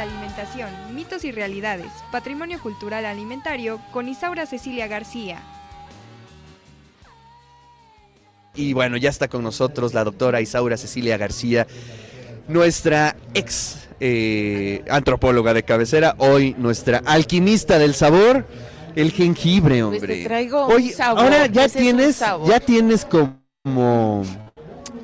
la alimentación, mitos y realidades, patrimonio cultural alimentario con Isaura Cecilia García. Y bueno, ya está con nosotros la doctora Isaura Cecilia García, nuestra ex eh, antropóloga de cabecera, hoy nuestra alquimista del sabor, el jengibre, Pues hombre. te traigo Oye, un sabor. ahora ya tienes, sabor. ya tienes como,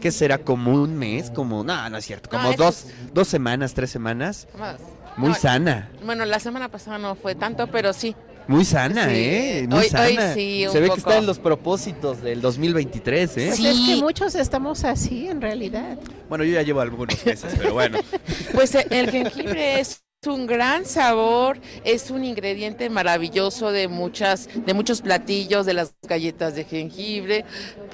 ¿qué será? Como un mes, como, no, no es cierto, como dos, dos semanas, tres semanas, Más. muy No, sana. Bueno, la semana pasada no fue tanto, pero sí. Muy sana, Sí, ¿eh? Muy hoy- hoy sana. sí, un Se ve que está en los propósitos del 2023, ¿eh? Pues Sí. es que muchos estamos así en realidad. Bueno, yo ya llevo algunos meses, pero bueno. Pues eh, el jengibre es un gran sabor, es un ingrediente maravilloso de muchas, de muchos platillos, de las galletas de jengibre,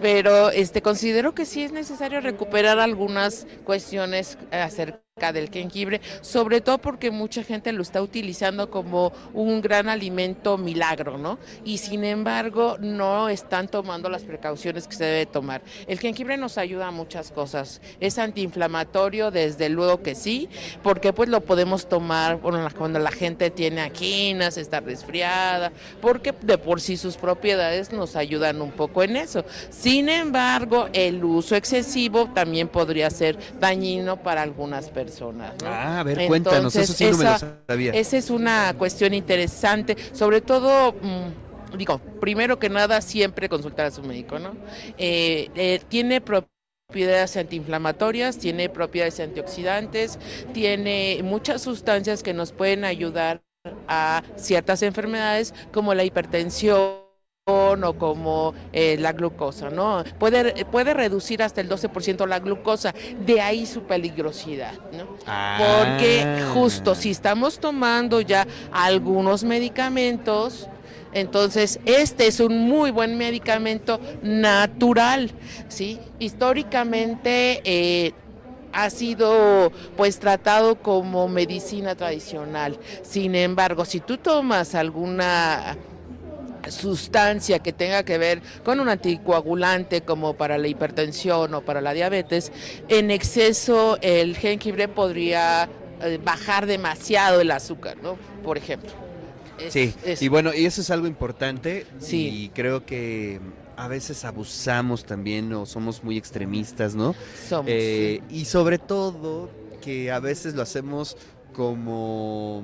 pero este considero que sí es necesario recuperar algunas cuestiones eh, acerca del jengibre, sobre todo porque mucha gente lo está utilizando como un gran alimento milagro, ¿no? Y sin embargo no están tomando las precauciones que se debe tomar. El jengibre nos ayuda a muchas cosas. Es antiinflamatorio, desde luego que sí, porque pues lo podemos tomar bueno, cuando la gente tiene aquinas, está resfriada, porque de por sí sus propiedades nos ayudan un poco en eso. Sin embargo, el uso excesivo también podría ser dañino para algunas personas. ¿no? Ah, a ver, cuéntanos, eso sí no me lo esa- sabía. esa es una cuestión interesante, sobre todo, mm, digo, primero que nada, siempre consultar a su médico, ¿no? Eh, eh, tiene propiedades antiinflamatorias, tiene propiedades antioxidantes, tiene muchas sustancias que nos pueden ayudar a ciertas enfermedades como la hipertensión o como eh, la glucosa, ¿no? Puede, puede reducir hasta el 12% la glucosa, de ahí su peligrosidad, ¿no? Porque Ah. justo si estamos tomando ya algunos medicamentos, entonces este es un muy buen medicamento natural, ¿sí? Históricamente eh, ha sido pues tratado como medicina tradicional. Sin embargo, si tú tomas alguna sustancia que tenga que ver con un anticoagulante como para la hipertensión o para la diabetes, en exceso el jengibre podría eh, bajar demasiado el azúcar, ¿no? Por ejemplo. Es- Sí, es- y bueno, y eso es algo importante Sí. y creo que a veces abusamos también o somos muy extremistas, ¿no? somos, Eh, y sobre todo que a veces lo hacemos como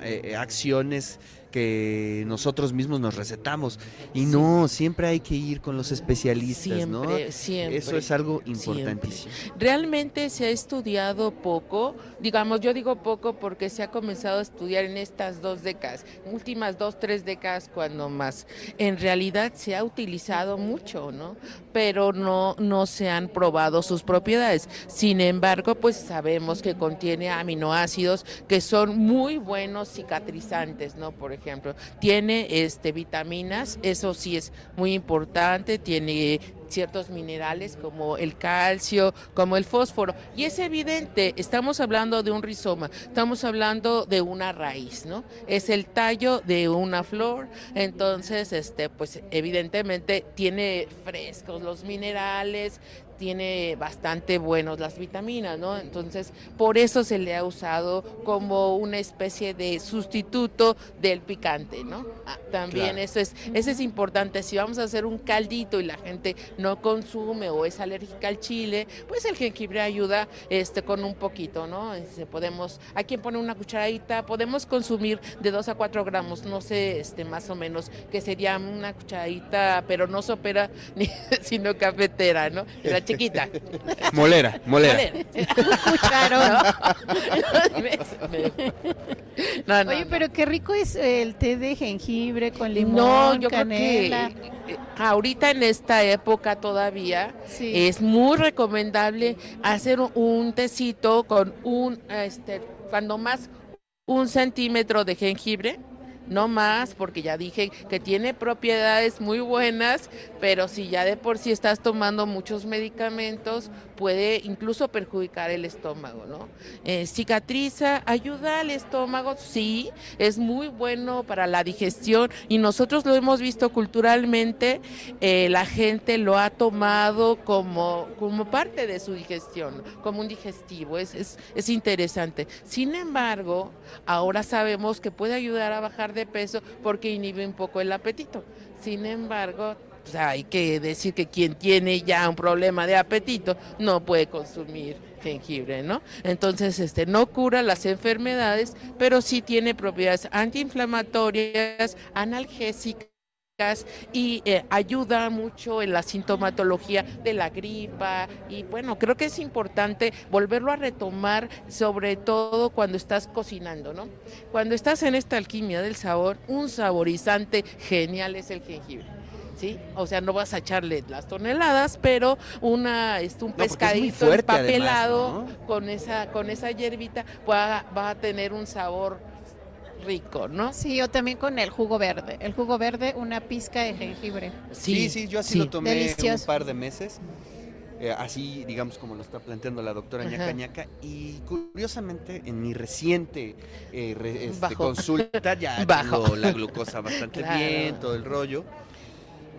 eh, acciones que nosotros mismos nos recetamos y Sí. no, siempre hay que ir con los especialistas, ¿no? siempre, siempre. Eso es algo siempre. importantísimo. Realmente se ha estudiado poco, digamos, yo digo poco porque se ha comenzado a estudiar en estas dos décadas, últimas dos, tres décadas cuando más. En realidad se ha utilizado mucho, ¿no? Pero no, no se han probado sus propiedades. Sin embargo, pues sabemos que contiene aminoácidos que son muy buenos cicatrizantes, ¿no? Por ejemplo, tiene este vitaminas, eso sí es muy importante, tiene ciertos minerales como el calcio, como el fósforo. Y es evidente, estamos hablando de un rizoma, estamos hablando de una raíz, ¿no? Es el tallo de una flor, entonces, este, pues evidentemente tiene frescos los minerales, tiene bastante buenos las vitaminas, ¿no? Entonces, por eso se le ha usado como una especie de sustituto del picante, ¿no? Ah, también Claro. eso es, eso es importante. Si vamos a hacer un caldito y la gente no consume o es alérgica al chile, pues el jengibre ayuda este con un poquito, ¿no? Este, podemos, hay quien pone una cucharadita, podemos consumir de 2 a 4 gramos, no sé, este más o menos, que sería una cucharadita, pero no sopera, ni, sino cafetera, ¿no? La chiquita. Molera, molera. Cucharón. No, no, Oye, no. pero qué rico es el té de jengibre con limón, No, yo canela. creo que eh, ahorita en esta época todavía Sí. es muy recomendable hacer un tecito con un, este, cuando más un centímetro de jengibre, no más, porque ya dije que tiene propiedades muy buenas, pero si ya de por sí estás tomando muchos medicamentos, puede incluso perjudicar el estómago, ¿no? Eh, cicatriza, ayuda al estómago, sí, es muy bueno para la digestión y nosotros lo hemos visto culturalmente, eh, la gente lo ha tomado como, como parte de su digestión, como un digestivo, es, es, es interesante. Sin embargo, ahora sabemos que puede ayudar a bajar de peso porque inhibe un poco el apetito. Sin embargo, pues, hay que decir que quien tiene ya un problema de apetito no puede consumir jengibre, ¿no? Entonces, este no cura las enfermedades, pero sí tiene propiedades antiinflamatorias, analgésicas y eh, ayuda mucho en la sintomatología de la gripa y bueno, creo que es importante volverlo a retomar sobre todo cuando estás cocinando, ¿no? Cuando estás en esta alquimia del sabor, un saborizante genial es el jengibre. ¿Sí? O sea, no vas a echarle las toneladas, pero una, este, un No, pescadito fuerte empapelado además, ¿no? con esa, con esa hierbita va, va a tener un sabor rico, ¿no? Sí, o también con el jugo verde. El jugo verde, una pizca de jengibre. Sí, sí, yo así sí. lo tomé Delicioso. un par de meses. eh, así, digamos, como lo está planteando la doctora Ajá. Ñaca Ñaca. Y curiosamente, en mi reciente eh, re- este, consulta, ya Bajo. la glucosa bastante Claro. bien, todo el rollo.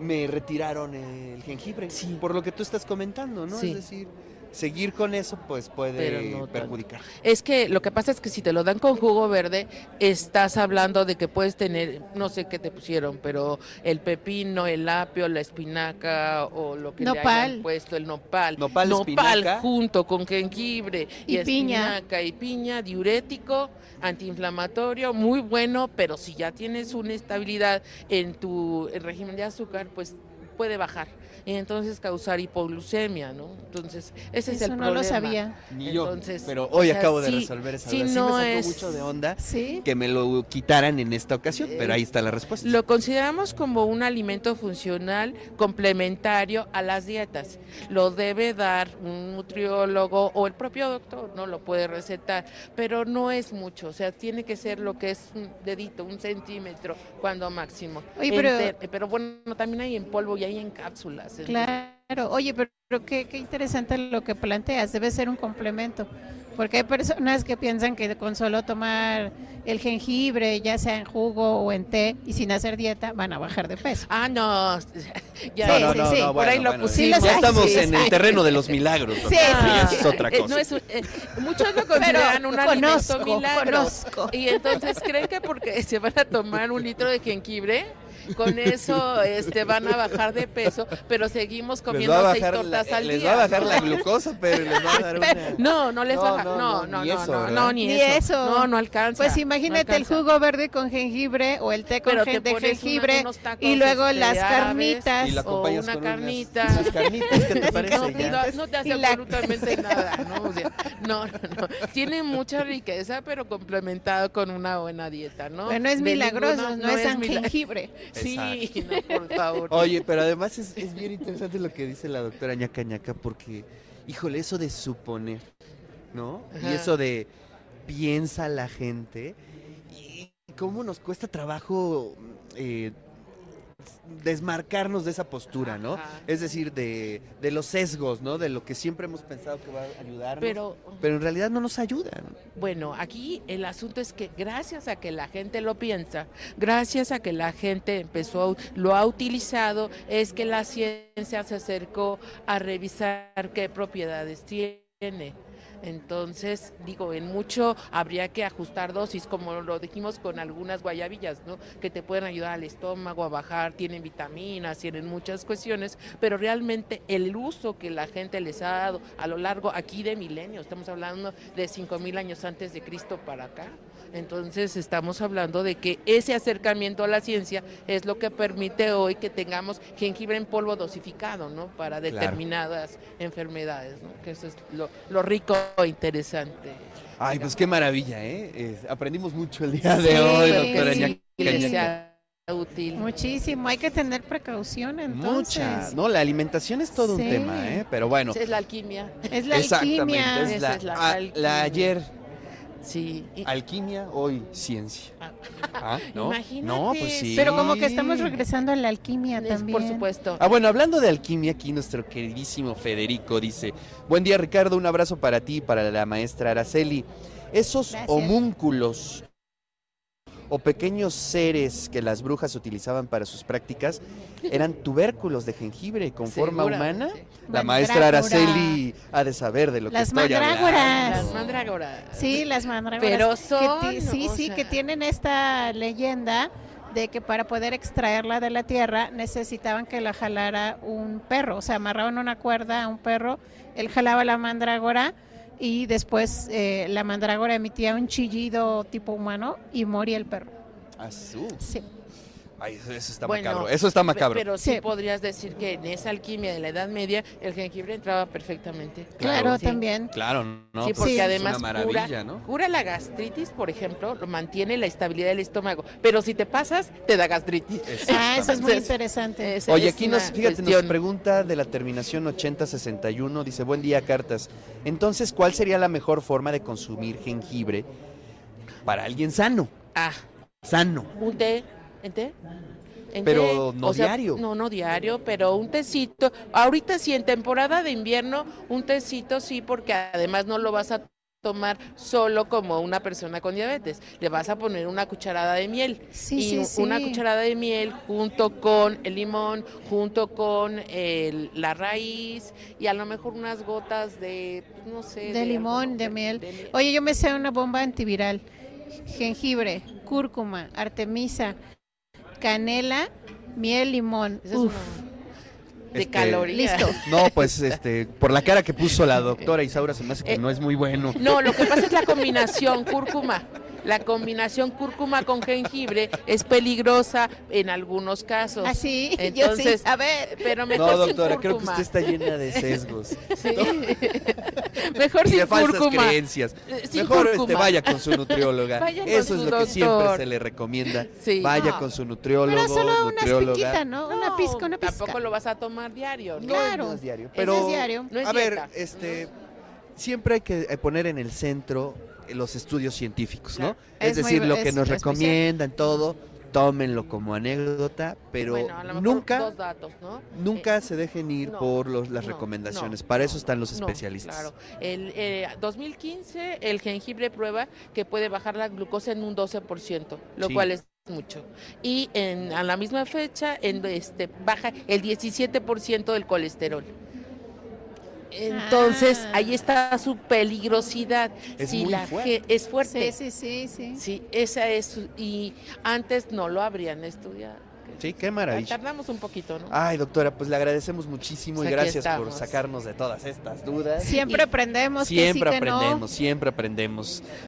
Me retiraron el jengibre, Sí. por lo que tú estás comentando, ¿no? Sí. Es decir, seguir con eso, pues puede tanto. perjudicar. Es que lo que pasa es que si te lo dan con jugo verde, estás hablando de que puedes tener, no sé qué te pusieron, pero el pepino, el apio, la espinaca o lo que le Nopal. hayan puesto, el nopal. Nopal, espinaca. junto con jengibre y, Y piña. espinaca y piña, diurético, antiinflamatorio, muy bueno, pero si ya tienes una estabilidad en tu régimen de azúcar, pues puede bajar y entonces causar hipoglucemia, ¿no? Entonces, ese es Eso el no problema. lo sabía. Ni yo, Entonces, pero hoy o sea, acabo de resolver esa sí duda. Sí no me es- mucho de onda Sí. que me lo quitaran en esta ocasión, Eh, pero ahí está la respuesta. Lo consideramos como un alimento funcional complementario a las dietas. Lo debe dar un nutriólogo o el propio doctor, no lo puede recetar, pero no es mucho, o sea, tiene que ser lo que es un dedito, un centímetro, cuando máximo. Oye, pero- Enter- pero bueno, también hay en polvo y hay en cápsulas. Claro, oye, pero, pero qué, qué interesante lo que planteas, debe ser un complemento, porque hay personas que piensan que con solo tomar el jengibre, ya sea en jugo o en té, y sin hacer dieta, van a bajar de peso. Ah, no, ya Sí, sí, sí. por ahí lo bueno, pusimos. Sí, ya estamos sí, en sí. el terreno de los milagros. Sí, sí, es otra Eh, cosa. no es un- eh, muchos lo consideran un alimento milagro. conozco. Y entonces creen que porque se van a tomar un litro de jengibre, con eso este, van a bajar de peso, pero seguimos les comiendo seis la, tortas al les día. va a bajar ¿no? la glucosa, pero les va a dar una... No, no les No, baja. no, No, no, no, ni no, eso, no, no, ni, Ni eso. eso. No, no alcanza. Pues no imagínate el jugo verde con jengibre o el té con Pero de una- jengibre y luego este, las carnitas. Y la o una con carnita. unas carnitas, ¿qué te parece? No, no, no te hace la- absolutamente nada, ¿no? O sea, no, no, no. Tiene mucha riqueza, pero complementado con una buena dieta, ¿no? Pero no es milagroso, ninguna- no, es jengibre. Sí, no, por favor. Oye, pero además es, es bien interesante lo que dice la doctora Ñaca Ñaca, porque, híjole, eso de suponer, ¿no? Ajá. Y eso de piensa la gente, y cómo nos cuesta trabajo eh, desmarcarnos de esa postura, ¿no? Ajá. Es decir, de, de los sesgos, ¿no? De lo que siempre hemos pensado que va a ayudarnos, pero, Pero en realidad no nos ayudan. Bueno, aquí el asunto es que gracias a que la gente lo piensa, gracias a que la gente empezó, a- lo ha utilizado, es que la ciencia se acercó a revisar qué propiedades tiene. Entonces, digo, en mucho habría que ajustar dosis, como lo dijimos con algunas guayabillas, ¿no? Que te pueden ayudar al estómago a bajar, tienen vitaminas, tienen muchas cuestiones, pero realmente el uso que la gente les ha dado a lo largo aquí de milenios, estamos hablando de 5000 años antes de Cristo para acá. Entonces, estamos hablando de que ese acercamiento a la ciencia es lo que permite hoy que tengamos jengibre en polvo dosificado, ¿no? Para Claro. determinadas enfermedades, ¿no? Que eso es lo, lo rico e interesante. Ay, pues qué maravilla, ¿eh? Eh, aprendimos mucho el día Sí, de hoy, doctora sí, Ñaca útil. Muchísimo, hay que tener precaución entonces. Mucha, no, la alimentación es todo un tema, ¿eh? Pero bueno, Esa es la alquimia. Es la exactamente, alquimia. es la, es la ah, alquimia. la ayer Sí. y- Alquimia, hoy ciencia. Ah. Ah, ¿no? Imagínate. No, pues sí. Pero como que estamos regresando a la alquimia es- también. por supuesto. Ah, bueno, hablando de alquimia, aquí nuestro queridísimo Federico dice, buen día Ricardo, un abrazo para ti y para la maestra Araceli. Esos Gracias. homúnculos o pequeños seres que las brujas utilizaban para sus prácticas eran tubérculos de jengibre con forma humana. La maestra. Araceli ha de saber de lo Las que estoy mandrágoras. hablando. Las mandrágoras. Sí, las mandrágoras. Pero son, sí, sí, sea- que tienen esta leyenda de que para poder extraerla de la tierra necesitaban que la jalara un perro, o sea, amarraban una cuerda a un perro, él jalaba la mandrágora y después eh, la mandrágora emitía un chillido tipo humano y moría el perro. Azú. Sí. Ay, eso, eso está Bueno, macabro. Eso está macabro. Pero sí, Sí. podrías decir que en esa alquimia de la Edad Media el jengibre entraba perfectamente. Claro, Sí. también. Claro, ¿no? Sí, Pues porque Sí. además es una maravilla, cura, ¿no? cura la gastritis, por ejemplo, lo mantiene la estabilidad del estómago. Pero si te pasas, te da gastritis. Ah, eso es muy interesante. Esa Oye, aquí nos, fíjate, nos pregunta de la terminación 8061, dice, buen día, cartas. Entonces, ¿cuál sería la mejor forma de consumir jengibre para alguien sano? Ah, Sano. un té, ¿en té? ¿En Pero té? no O sea, diario. No, no diario, pero un tecito. Ahorita sí, en temporada de invierno, un tecito sí, porque además no lo vas a tomar solo como una persona con diabetes. Le vas a poner una cucharada de miel. Sí, y sí, sí. una cucharada de miel junto con el limón, junto con el- la raíz y a lo mejor unas gotas de, no sé. De limón, algo- de miel. Oye, yo me sé una bomba antiviral. Jengibre, cúrcuma, artemisa, canela, miel, limón. Esa es Uf, una- de Este, calorías. listo. No, pues este, por la cara que puso la doctora Isaura se me hace que Eh, no es muy bueno. No, lo que pasa es la combinación cúrcuma. La combinación cúrcuma con jengibre es peligrosa en algunos casos. Así, yo sí. Entonces, A ver, pero mejor No, sin doctora, creo que usted está llena de sesgos Sí. mejor y sin de falsas cúrcuma. creencias. Eh, sin Mejor este, cúrcuma. vaya con su nutrióloga. Vaya con Eso es su lo que siempre se le recomienda. Sí. Vaya No. con su nutriólogo, pero solo una nutrióloga. piquita, ¿no? una pizca, una pizca. Tampoco lo vas a tomar diario. ¿no? No, Claro. no es diario. Pero, es diario. No es a ver, este, siempre hay que eh, poner en el centro los estudios científicos, ¿no? Es, muy- decir, lo es que nos recomiendan, todo, tómenlo como anécdota, pero Bueno, nunca, dos datos, ¿no? nunca se dejen ir no, por los, las no, recomendaciones. no, Para eso están los no, especialistas. claro. El eh, 2015 el jengibre prueba que puede bajar la glucosa en un 12%, lo Sí. cual es mucho. Y en, a la misma fecha en este baja el 17% del colesterol. Entonces, Ah. ahí está su peligrosidad. Es si muy la fuerte. es fuerte. Sí, sí, sí, sí. Sí, esa es su- y antes no lo habrían estudiado. Sí, qué maravilla. Tardamos un poquito, ¿no? Ay, doctora, pues le agradecemos muchísimo Pues y gracias por sacarnos de todas estas dudas. Siempre aprendemos. que sí, Siempre que no. aprendemos, siempre aprendemos.